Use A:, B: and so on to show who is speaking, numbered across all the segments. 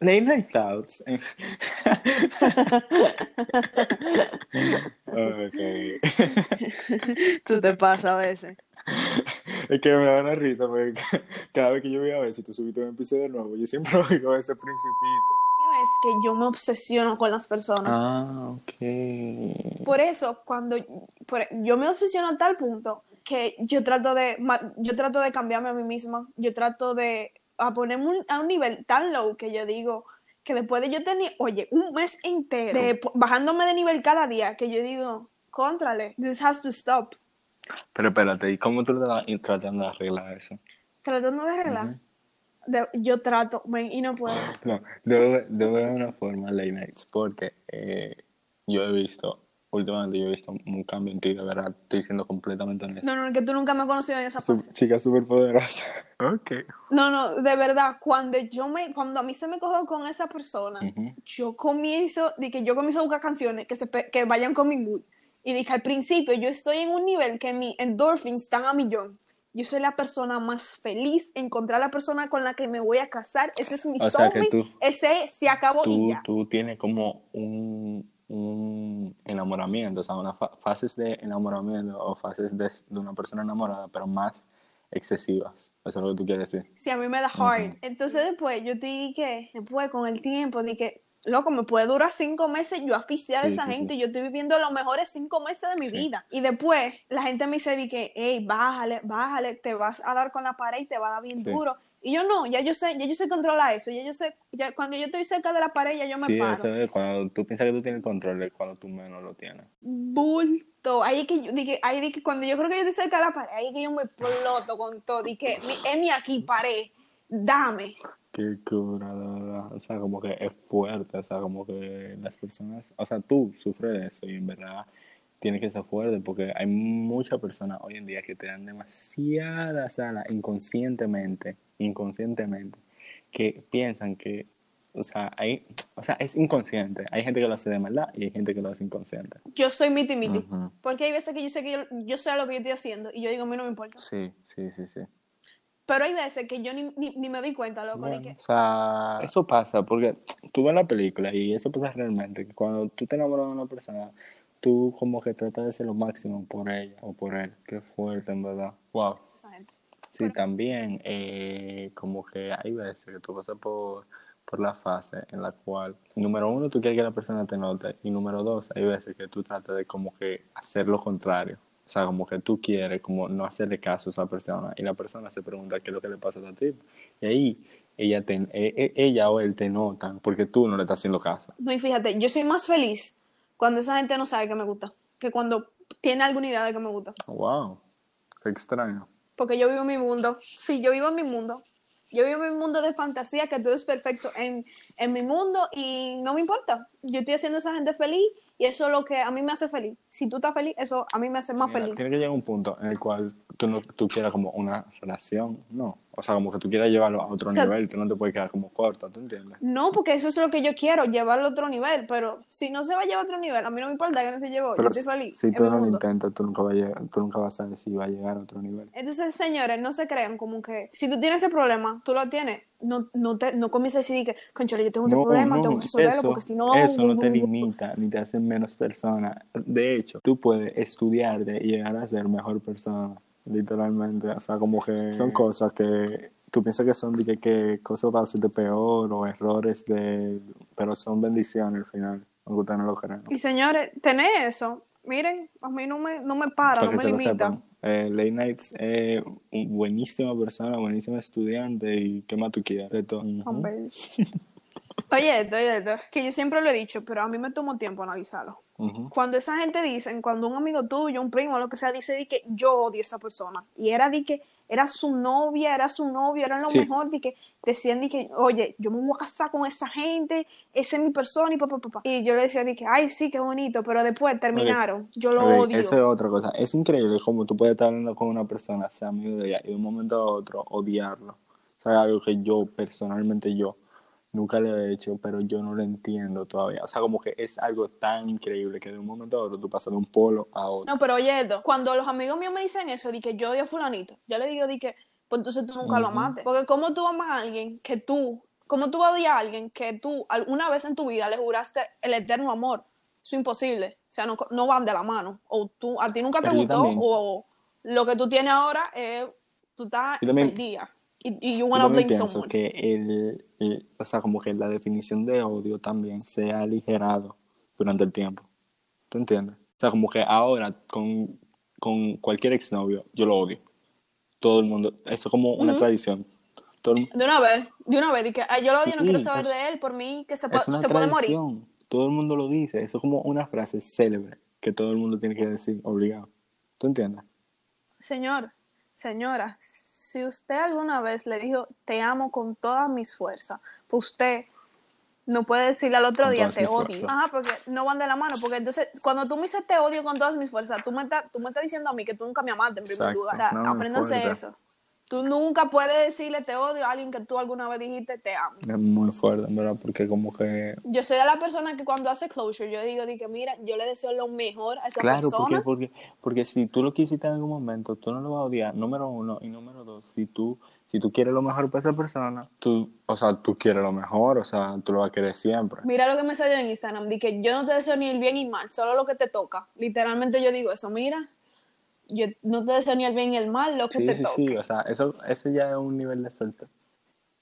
A: Late Night Thoughts. ok.
B: Tú te pasas a veces.
A: Es que me da una risa porque cada vez que yo voy a ver si tú subiste un episodio nuevo, yo siempre oigo ese principito.
B: Es que yo me obsesiono con las personas.
A: Ah, ok.
B: Por eso, cuando por- yo me obsesiono a tal punto que yo trato de yo trato de cambiarme a mí misma, yo trato de a ponerme un- a un nivel tan low que yo digo que después de yo tener, oye, un mes entero de bajándome de nivel cada día, que yo digo, contrale, this has to stop.
A: Pero espérate, ¿y cómo tú estás tratando de arreglar eso?
B: Tratando de arreglar. De- yo trato, men, y no puedo.
A: No, debo, debo de una forma late nights, porque eh, yo he visto, últimamente yo he visto un cambio en ti, de verdad, estoy siendo completamente honesto.
B: No, no, que tú nunca me has conocido en esa
A: Su-
B: fase.
A: chica súper poderosa. Ok.
B: No, no, de verdad, cuando yo me, cuando a mí se me cogió con esa persona,
A: Ujú.
B: yo comienzo, de que yo comienzo a buscar canciones que, se, que vayan con mi mood. Y dije, al principio yo estoy en un nivel que mi endorphins están a millón. Yo soy la persona más feliz, encontrar la persona con la que me voy a casar, ese es mi
A: O sea que
B: soulmate,
A: tú-
B: ese se acabó y
A: Tú,
B: ya.
A: tú tienes como un, un enamoramiento, o sea, unas fa- fases de enamoramiento o fases de, de una persona enamorada, pero más excesivas. Eso es lo que tú quieres decir.
B: Sí, a mí me da hard.
A: Ujú.
B: Entonces después yo te dije después con el tiempo, dije, loco, me puede durar cinco meses yo aficiar a
A: Sí,
B: esa
A: sí,
B: gente,
A: sí.
B: yo estoy viviendo los mejores cinco meses de mi vida. Y después la gente me dice, di que, hey, bájale, bájale, te vas a dar con la pared y te va a dar bien duro. Y yo no, ya yo sé, ya yo sé controlar eso, ya yo sé, ya cuando yo estoy cerca de la pared ya yo me
A: Sí,
B: paro.
A: eso es cuando tú piensas que tú tienes control, es cuando tú menos lo tienes.
B: Bulto. Ahí que yo dije, ahí que cuando yo creo que yo estoy cerca de la pared, ahí que yo me exploto con todo. Y que, es mi aquí pared, dame.
A: Qué cura. O sea, como que es fuerte, o sea, como que las personas, o sea, tú sufres de eso y en verdad tienes que ser fuerte porque hay muchas personas hoy en día que te dan demasiadas alas inconscientemente, inconscientemente, que piensan que, o sea, hay, o sea, es inconsciente. Hay gente que lo hace de maldad y hay gente que lo hace inconsciente.
B: yo soy miti miti. Porque hay veces que yo sé que yo, yo sé lo que yo estoy haciendo y yo digo, a mí no me importa.
A: Sí, sí, sí, sí.
B: Pero hay veces que yo ni, ni, ni me doy cuenta, loco, de que
A: o sea, eso pasa porque tú ves la película y eso pasa realmente, que cuando tú te enamoras de una persona, tú como que tratas de hacer lo máximo por ella o por él. Qué fuerte, en verdad. Wow.
B: esa gente.
A: Sí, también eh, como que hay veces que tú pasas por, por la fase en la cual, número uno, tú quieres que la persona te note y número dos, hay veces que tú tratas de como que hacer lo contrario. O sea, como que tú quieres como no hacerle caso a esa persona y la persona se pregunta qué es lo que le pasa a ti. Y ahí ella, te, e- e- ella o él te notan porque tú no le estás haciendo caso.
B: No, y fíjate, yo soy más feliz cuando esa gente no sabe que me gusta, que cuando tiene alguna idea de que me gusta.
A: Wow, qué extraño.
B: Porque yo vivo en mi mundo. Sí, yo vivo en mi mundo. Yo vivo en mi mundo de fantasía, que todo es perfecto en, en mi mundo y no me importa. Yo estoy haciendo a esa gente feliz y eso es lo que a mí me hace feliz. Si tú estás feliz, eso a mí me hace más
A: Mira,
B: feliz.
A: tiene que llegar un punto en el cual tú no tú quieras como una relación, no. O sea, como que tú quieras llevarlo a otro
B: O sea-
A: nivel, tú no te puedes quedar como corto, ¿tú entiendes?
B: No, porque eso es lo que yo quiero, llevarlo a otro nivel. Pero si no se va a llevar a otro nivel, a mí no me importa que no se llevó. yo
A: Pero
B: estoy feliz
A: si tú no lo intentas, tú nunca, vas a llegar- tú nunca vas a saber si va a llegar a otro nivel.
B: Entonces, señores, no se crean como que si tú tienes ese problema, tú lo tienes. No, no, te, no comiences a decir que, conchale, yo tengo este problema, tengo que resolverlo
A: eso,
B: porque si no.
A: eso no te limita ni te hace menos persona. De hecho, tú puedes estudiarte y llegar a ser mejor persona, literalmente. O sea, como que son cosas que tú piensas que son que, que cosas para hacerte peor o errores de... Pero son bendiciones al final, aunque ustedes no lo crean.
B: Y señores, tener eso, miren, a mí no me, no me para,
A: Para
B: no
A: que
B: me
A: se lo
B: limita.
A: sepan. Eh, Late Nights es un buenísima persona, buenísima estudiante y qué más tú quieras de todo. Ujú.
B: Hombre. Oye, esto, oye, esto, que yo siempre lo he dicho, pero a mí me tomó tiempo analizarlo.
A: Ujú.
B: Cuando esa gente dice, cuando un amigo tuyo, un primo, lo que sea, dice di que yo odio a esa persona, y era de que era su novia, era su novio, era lo
A: Sí.
B: mejor, de que decían de que, oye, yo me voy a casar con esa gente, esa es mi persona, y papá, papá. Y yo le decía de que, ay, sí, qué bonito, pero después terminaron, yo lo odio.
A: Eso es otra cosa. Es increíble cómo tú puedes estar hablando con una persona, sea amigo de ella, y de un momento a otro odiarlo. O sea, algo que yo, personalmente yo, nunca le he hecho, pero yo no lo entiendo todavía. O sea, como que es algo tan increíble que de un momento a otro tú pasas de un polo a otro.
B: No, pero oye, esto, cuando los amigos míos me dicen eso, de que yo odio a fulanito, yo le digo de que, pues entonces tú nunca lo amaste. Porque cómo tú amas a alguien que tú ¿Cómo tú vas a alguien que tú alguna vez en tu vida le juraste el eterno amor? Eso es imposible. O sea, no, no van de la mano. O tú, a ti nunca te
A: Pero yo
B: gustó, o lo que tú tienes ahora es, tú estás
A: también-
B: perdida. Y, you
A: Yo
B: wanna blame
A: pienso
B: someone.
A: que el, el- o sea, como que la definición de odio también se ha aligerado durante el tiempo. ¿Tú entiendes? O sea, como que ahora con, con cualquier exnovio yo lo odio. Todo el mundo, eso es como una
B: Ujú.
A: tradición. Todo el-
B: De una vez, de una vez, di que "Ay, yo lo odio, no
A: Sí,
B: quiero saber
A: es-
B: de él, por mí que se,
A: es una
B: se puede morir.
A: Todo el mundo lo dice. Eso es como una frase célebre que todo el mundo tiene que decir, obligado. ¿Tú entiendes?
B: Señor, señora, si usted alguna vez le dijo te amo con todas mis fuerzas, pues usted no puede decirle al otro
A: Con
B: día te odio.
A: fuerzas.
B: Ajá, porque no van de la mano. Porque entonces, cuando tú me dices te odio con todas mis fuerzas, tú me, estás- tú me estás diciendo a mí que tú nunca me amaste en primer
A: Exacto.
B: lugar. O sea,
A: No,
B: apréndanse eso. Tú nunca puedes decirle te odio a alguien que tú alguna vez dijiste te amo.
A: Es muy fuerte, ¿verdad? Porque como que...
B: Yo soy de la persona que cuando hace closure, yo digo, di que mira, yo le deseo lo mejor a esa
A: Claro,
B: persona.
A: porque, porque, porque si tú lo quisiste en algún momento, tú no lo vas a odiar, número uno, y número dos, si tú, si tú quieres lo mejor para esa persona, tú, o sea, tú quieres lo mejor, o sea, tú lo vas a querer siempre.
B: Mira lo que me salió en Instagram, di que yo no te deseo ni el bien ni el mal, solo lo que te toca. Literalmente yo digo eso, mira, yo no te deseo ni el bien ni el mal, lo que
A: Sí,
B: te
A: sí,
B: toca.
A: sí, o sea, eso, eso ya es un nivel de suerte.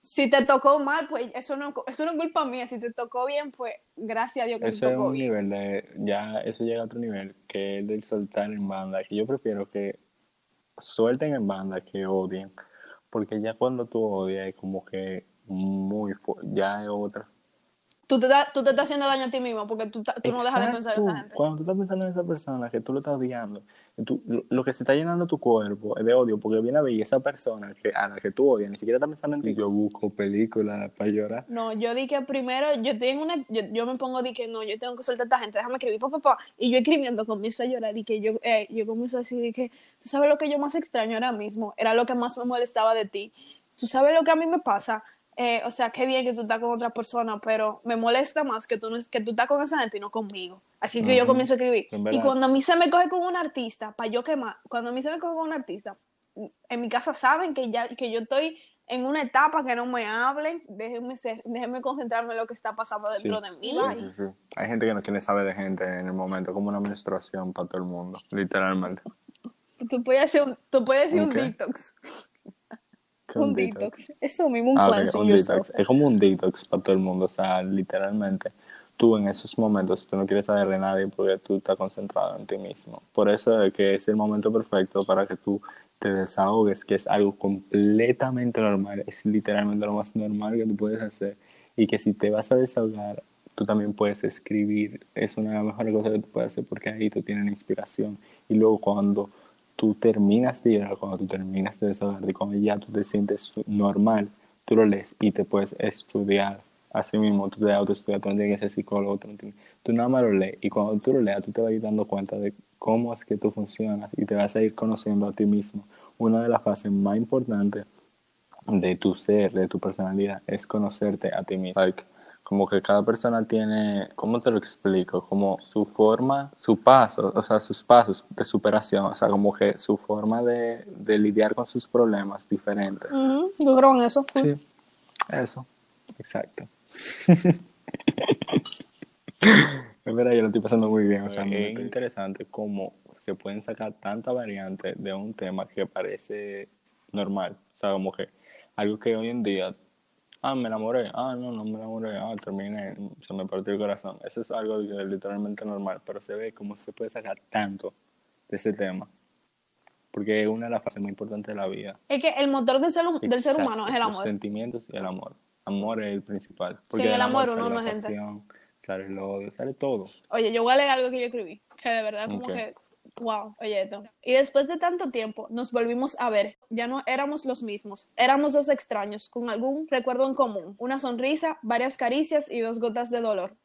B: Si te tocó mal, pues eso no, eso no es culpa mía. Si te tocó bien, pues gracias a Dios que
A: Eso
B: te
A: es
B: tocó
A: un
B: bien.
A: nivel de, ya, eso llega a otro nivel, que es del soltar en banda, que yo prefiero que suelten en banda que odien, porque ya cuando tú odias es como que muy, ya es otra
B: Tú te, da- tú te estás haciendo daño a ti mismo porque tú, tú no dejas de pensar en esa
A: Exacto.
B: gente.
A: Cuando tú estás pensando en esa persona que tú lo estás odiando, tú- lo, lo que se está llenando tu cuerpo es de odio, porque viene a ver esa persona que, a la que tú odias ni siquiera está pensando en ti. Yo busco películas para llorar.
B: No, yo di que primero, yo tengo una, yo, yo me pongo di que no, yo tengo que soltar a esta gente, déjame escribir, papá, papá. Y yo escribiendo comienzo a llorar y que yo, eh, yo comienzo a decir di que, tú sabes lo que yo más extraño ahora mismo, era lo que más me molestaba de ti. Tú sabes lo que a mí me pasa, Eh, o sea, qué bien que tú estás con otra persona, pero me molesta más que tú, no, que tú estás con esa gente y no conmigo. Así que yo comienzo a escribir. Y cuando a mí se me coge con un artista, para yo quemar, cuando a mí se me coge con un artista, en mi casa saben que ya que yo estoy en una etapa que no me hablen, déjenme ser, déjenme concentrarme en lo que está pasando dentro de mí.
A: Sí, sí, sí. Hay gente que no quiere saber de gente en el momento, como una menstruación para todo el mundo, literalmente.
B: Tú puedes hacer un, tú puedes decir
A: ¿Un
B: detox.
A: ¿Qué
B: Un detox. Eso mismo, un
A: Ah, ok,
B: cleansing
A: un detox. Es como un detox para todo el mundo, o sea, literalmente. Tú en esos momentos, tú no quieres saber de nadie porque tú estás concentrado en ti mismo. Por eso es que es el momento perfecto para que tú te desahogues, que es algo completamente normal, es literalmente lo más normal que tú puedes hacer. Y que si te vas a desahogar, tú también puedes escribir. Es una de las mejores cosas que tú puedes hacer porque ahí tú tienes inspiración. Y luego cuando tú terminas de llorar, cuando tú terminas de desahogarte, cuando ya tú te sientes normal, tú lo lees y te puedes estudiar. Así mismo, tú te autoestudias, tú no tienes que ser psicólogo, tú, no tienes- tú nada más lo lees. Y cuando tú lo leas, tú te vas a ir dando cuenta de cómo es que tú funcionas y te vas a ir conociendo a ti mismo. Una de las fases más importantes de tu ser, de tu personalidad, es conocerte a ti mismo. Like, como que cada persona tiene, ¿cómo te lo explico? Como su forma, su paso, o sea, sus pasos de superación, o sea, como que su forma de, de lidiar con sus problemas diferentes.
B: Ujú, Yo creo en eso.
A: Sí, eso, exacto. Es verdad, yo lo estoy pasando muy bien. O sea, es interesante cómo se pueden sacar tantas variantes de un tema que parece normal. O sea, como que algo que hoy en día, ah, me enamoré, ah, no, no me enamoré, ah, terminé, se me partió el corazón. Eso es algo que es literalmente normal, pero se ve cómo se puede sacar tanto de ese tema. Porque es una de las fases más importantes de la vida.
B: Es que el motor del ser, del ser humano es el
A: Los
B: amor.
A: sentimientos y el amor. Amor es el principal.
B: Sin
A: del
B: el amor uno no es gente.
A: Sale el odio, sale todo.
B: Oye, yo voy a leer algo que yo escribí, que de verdad como que, wow, oye esto. Y después de tanto tiempo nos volvimos a ver, ya no éramos los mismos, éramos dos extraños, con algún recuerdo en común, una sonrisa, varias caricias y dos gotas de dolor.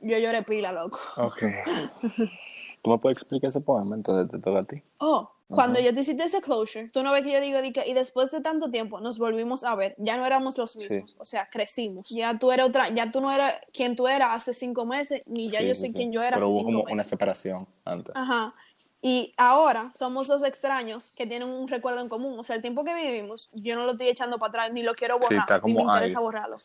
B: Yo lloré pila, loco.
A: Ok. ¿Tú me puedes explicar ese poema? Entonces te toca a ti.
B: Oh, cuando
A: Ajá.
B: yo te hiciste ese closure, tú no ves que yo digo, y después de tanto tiempo nos volvimos a ver, ya no éramos los
A: Sí.
B: mismos, o sea, crecimos. Ya tú eras otra, ya tú no eras quien tú eras hace cinco meses, ni ya
A: Sí,
B: yo
A: sí,
B: soy
A: sí.
B: quien yo era
A: Pero
B: hace
A: hubo
B: cinco
A: como
B: meses.
A: una separación antes.
B: Ajá. Y ahora somos dos extraños que tienen un recuerdo en común. O sea, el tiempo que vivimos, yo no lo estoy echando para atrás, ni lo quiero
A: Sí,
B: borrar,
A: está
B: ni me
A: como
B: interesa borrarlo.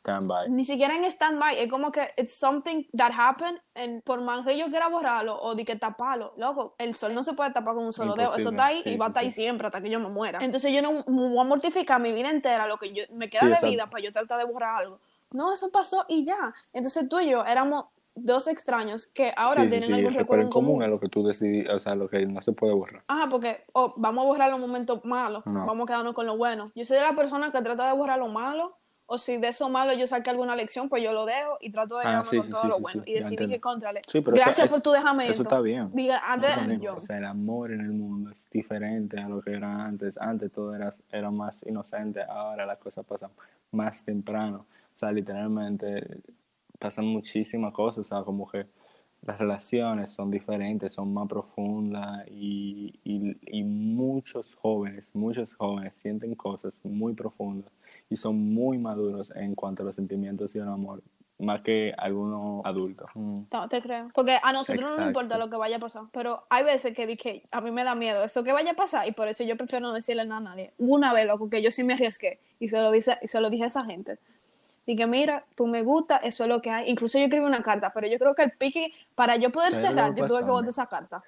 B: Ni siquiera en stand-by, es como que it's something that happened, and por más que yo quiera borrarlo o de que taparlo, loco, el sol no se puede tapar con un solo dedo, eso
A: Imposible,
B: está ahí
A: sí,
B: y va a
A: sí,
B: estar ahí
A: sí.
B: siempre hasta que yo me muera. Entonces yo no me voy a mortificar mi vida entera, lo que yo, me queda
A: Sí,
B: de
A: exacto.
B: vida para yo tratar de borrar algo. No, eso pasó y ya. Entonces tú y yo éramos dos extraños que ahora
A: sí,
B: tienen
A: sí,
B: algún recuerdo
A: recuerdo
B: en
A: común
B: común.
A: es lo que tú decidí, o sea, lo que no se puede borrar.
B: Ajá, porque oh, vamos a borrar los momentos malos,
A: No.
B: vamos a quedarnos con lo bueno. Yo soy de la persona que trata de borrar lo malo, o si de eso malo yo saqué alguna lección, pues yo lo dejo y trato de
A: Ah,
B: quedarme
A: sí,
B: con todo lo bueno. y
A: entiendo.
B: que contrale.
A: Pero
B: Gracias
A: eso-
B: por tu dejamiento.
A: Eso está bien.
B: Diga, antes
A: Eso está bien.
B: yo.
A: O sea, el amor en el mundo es diferente a lo que era antes. Antes todo era, era más inocente, ahora las cosas pasan más temprano. O sea, literalmente pasan muchísimas cosas, o sea, como que las relaciones son diferentes, son más profundas y, y, y muchos jóvenes, muchos jóvenes sienten cosas muy profundas y son muy maduros en cuanto a los sentimientos y el amor, más que algunos adultos. Mm.
B: No, te creo. Porque a nosotros no nos
A: Exacto.
B: importa lo que vaya a pasar. Pero hay veces que dije, a mí me da miedo eso que vaya a pasar y por eso yo prefiero no decirle nada a nadie. Una vez, loco, que yo sí me arriesgué y se lo, dice, y se lo dije a esa gente. Dije, mira, tú me gusta, eso es lo que hay. Incluso yo escribí una carta, pero yo creo que el pique, para yo poder
A: ¿Sabes lo que
B: cerrar, yo tuve que botar esa carta.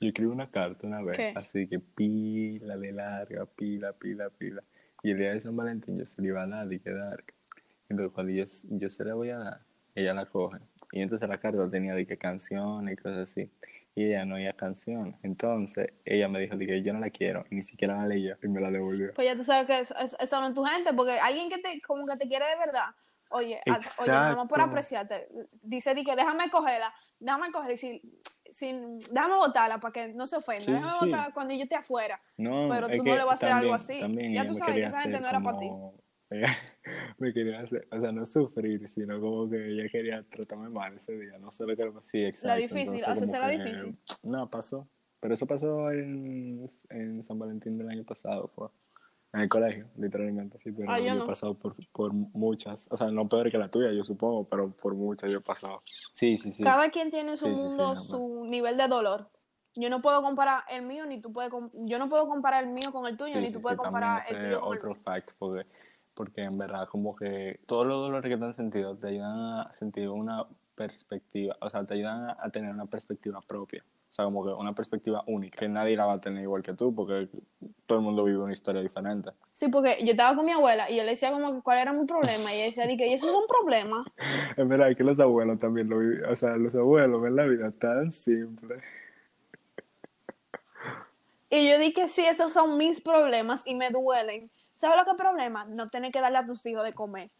A: Yo escribí una carta una vez,
B: ¿Qué?
A: así que pila de larga, pila, pila, pila. Y el día de San Valentín yo se le iba a dar y que dar. Entonces cuando yo, yo se la voy a dar, ella la coge. Y entonces la carta tenía de que canciones y cosas así. Y ella no oía canciones. Entonces ella me dijo que yo no la quiero. Y ni siquiera la leyó y me la devolvió.
B: Pues ya tú sabes que eso, no es tu gente, porque alguien que te, como que te quiere de verdad, oye, a- oye, nada más por apreciarte, dice di que déjame cogerla, déjame cogerla y sin, sin, déjame botarla para que no se ofenda,
A: Sí,
B: déjame
A: sí.
B: botarla cuando yo esté afuera.
A: No,
B: Pero tú
A: que
B: no le vas a hacer algo así. Ya tú sabes que esa gente no era para ti.
A: me quería hacer, o sea, no sufrir, sino como que ella quería tratarme mal ese día. No sé lo que era. Sí, exacto.
B: difícil,
A: entonces como
B: la
A: que,
B: difícil.
A: No, pasó. Pero eso pasó en, en San Valentín del año pasado, fue. En el colegio, literalmente, sí, pero
B: Ah, yo
A: yo,
B: no.
A: he pasado por, por muchas, o sea, no peor que la tuya, yo supongo, pero por muchas yo he pasado. Sí, sí, sí.
B: Cada quien tiene su
A: Sí, sí, sí,
B: mundo,
A: no,
B: su nivel de dolor. Yo no puedo comparar el mío, ni tú puedes, yo no puedo comparar el mío con el tuyo,
A: Sí,
B: ni
A: sí,
B: tú
A: sí,
B: puedes comparar el tuyo con el
A: otro
B: mío.
A: fact, porque, porque en verdad como que todos los dolores que te han sentido te ayudan a sentir una perspectiva, o sea, te ayudan a, tener una perspectiva propia. O sea, como que una perspectiva única, que nadie la va a tener igual que tú, porque todo el mundo vive una historia diferente.
B: Sí, porque yo estaba con mi abuela y yo le decía como que cuál era mi problema y ella decía, que, ¿y eso es un problema?
A: Es verdad que los abuelos también lo viven, o sea, los abuelos ven la vida tan simple.
B: Y yo dije, sí, esos son mis problemas y me duelen. ¿Sabes lo que es problema? No tener que darle a tus hijos de comer.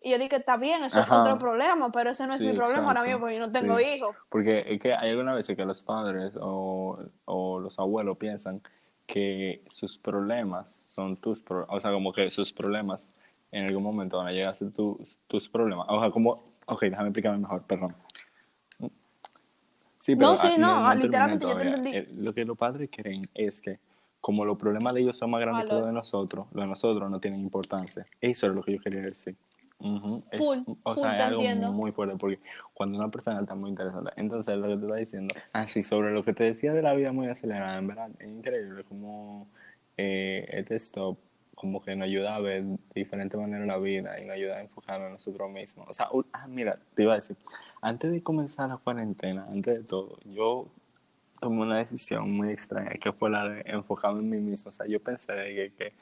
B: Y yo dije, está bien, eso es otro problema, pero ese no es
A: Sí,
B: mi problema ahora mismo porque yo no tengo
A: Sí.
B: hijos.
A: Porque es que hay algunas veces que los padres o, o los abuelos piensan que sus problemas son tus problemas, o sea, como que sus problemas en algún momento van a llegar a ser tus, tus problemas. O sea, como, ok, déjame explicarme mejor, perdón. Sí,
B: No, sí, no, literalmente yo te entendí.
A: Eh, Lo que los padres creen es que como los problemas de ellos son más grandes que los de nosotros, los de nosotros no tienen importancia. Eso es lo que yo quería decir. Ujú, es-
B: Full,
A: o
B: full,
A: sea, es algo
B: entiendo.
A: muy fuerte porque cuando una persona está muy interesante, entonces lo que te está diciendo, así sobre lo que te decía de la vida muy acelerada, en verdad, es increíble como eh, este stop como que nos ayuda a ver de diferente manera la vida y nos ayuda a enfocarnos en nosotros mismos. O sea, ah, mira, te iba a decir, antes de comenzar la cuarentena, antes de todo, yo tomé una decisión muy extraña que fue la de enfocarme en mí mismo. O sea, yo pensé que, que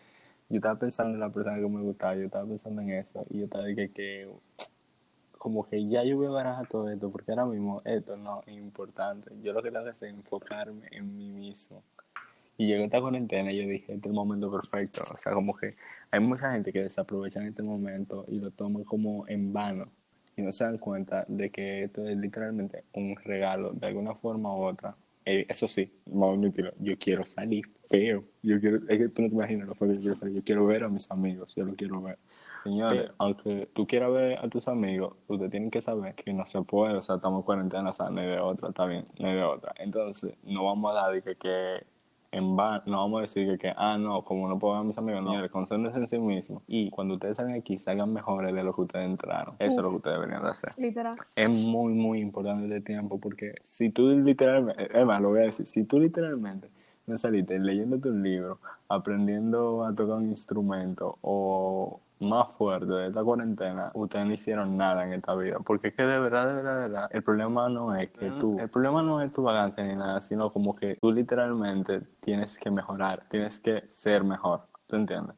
A: yo estaba pensando en la persona que me gustaba, yo estaba pensando en eso y yo estaba de que, que como que ya yo voy a barajar todo esto porque ahora mismo esto no es importante. Yo lo que tengo que hacer es enfocarme en mí mismo. Y llegó esta cuarentena y yo dije, este es el momento perfecto. O sea, como que hay mucha gente que desaprovecha este momento y lo toma como en vano. Y no se dan cuenta de que esto es literalmente un regalo de alguna forma u otra. Eh, eso sí, vamos a admitirlo, yo quiero salir feo. Yo quiero, es que tú no te imaginas lo feo que yo quiero salir. Yo quiero ver a mis amigos, yo lo quiero ver. Señores, aunque tú quieras ver a tus amigos, ustedes tienen que saber que no se puede, o sea, estamos en cuarentena, o sea, no hay de otra, está bien, no hay de otra. Entonces, no vamos a dar de que, que en van, no vamos a decir que, que, ah, no, como no puedo ver a mis amigos, no, concéntrense en sí mismos. Y cuando ustedes salgan aquí, salgan mejores de lo que ustedes entraron. Eso es lo que ustedes deberían de hacer.
B: Literal.
A: Es muy, muy importante este tiempo porque si tú literalmente, es más, lo voy a decir, si tú literalmente no saliste leyéndote un libro, aprendiendo a tocar un instrumento o más fuerte de esta cuarentena, ustedes no hicieron nada en esta vida. Porque es que de verdad, de verdad, de verdad, el problema no es que tú, el problema no es tu balance ni nada, sino como que tú literalmente tienes que mejorar, tienes que ser mejor. ¿Tú entiendes?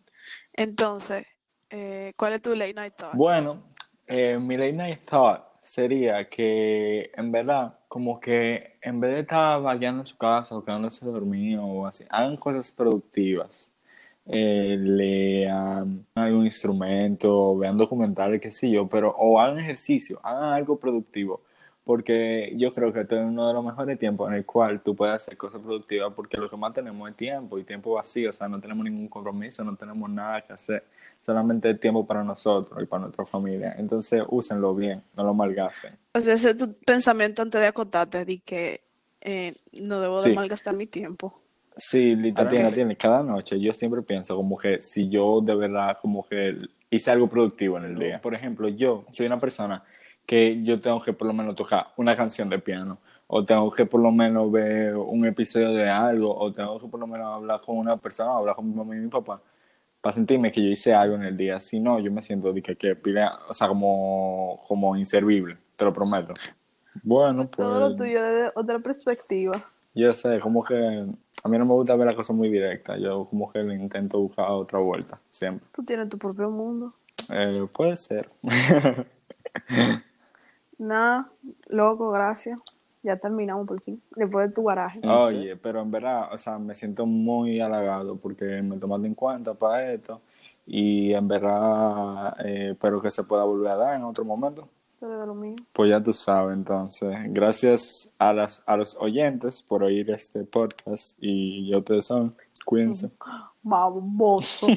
B: Entonces, eh, ¿cuál es tu late night thought?
A: Bueno, eh, mi late night thought sería que en verdad, como que en vez de estar vagueando en su casa o quedándose dormido o así, hagan cosas productivas eh, lean algún instrumento, vean documentales, qué sé yo, pero o hagan ejercicio, hagan algo productivo, porque yo creo que este es uno de los mejores tiempos en el cual tú puedes hacer cosas productivas, porque lo que más tenemos es tiempo y tiempo vacío, o sea, no tenemos ningún compromiso, no tenemos nada que hacer, solamente tiempo para nosotros y para nuestra familia, entonces úsenlo bien, no lo malgasten.
B: O sea, ese es tu pensamiento antes de acotarte, de que eh, no debo de
A: Sí.
B: malgastar mi tiempo.
A: Sí, literalmente, cada noche yo siempre pienso como que si yo de verdad como que hice algo productivo en el día. Por ejemplo, yo soy una persona que yo tengo que por lo menos tocar una canción de piano, o tengo que por lo menos ver un episodio de algo, o tengo que por lo menos hablar con una persona, o hablar con mi mamá y mi papá, para sentirme que yo hice algo en el día. Si no, yo me siento de que, que pide- o sea, como, como inservible, te lo prometo. Bueno, pues...
B: Todo lo tuyo desde otra perspectiva.
A: Yo sé, como que a mí no me gusta ver las cosas muy directas. Yo como que le intento buscar otra vuelta, siempre.
B: Tú tienes tu propio mundo.
A: Eh, puede ser.
B: Nada, loco, gracias. Ya terminamos por fin. Después de tu garaje.
A: Oye, pero en verdad, o sea, me siento muy halagado porque me tomaste en cuenta para esto y en verdad eh, espero que se pueda volver a dar en otro momento.
B: Pero de lo mío.
A: Pues ya tú sabes, entonces, gracias a, las, a los oyentes por oír este podcast y ya ustedes son, cuídense.
B: Baboso.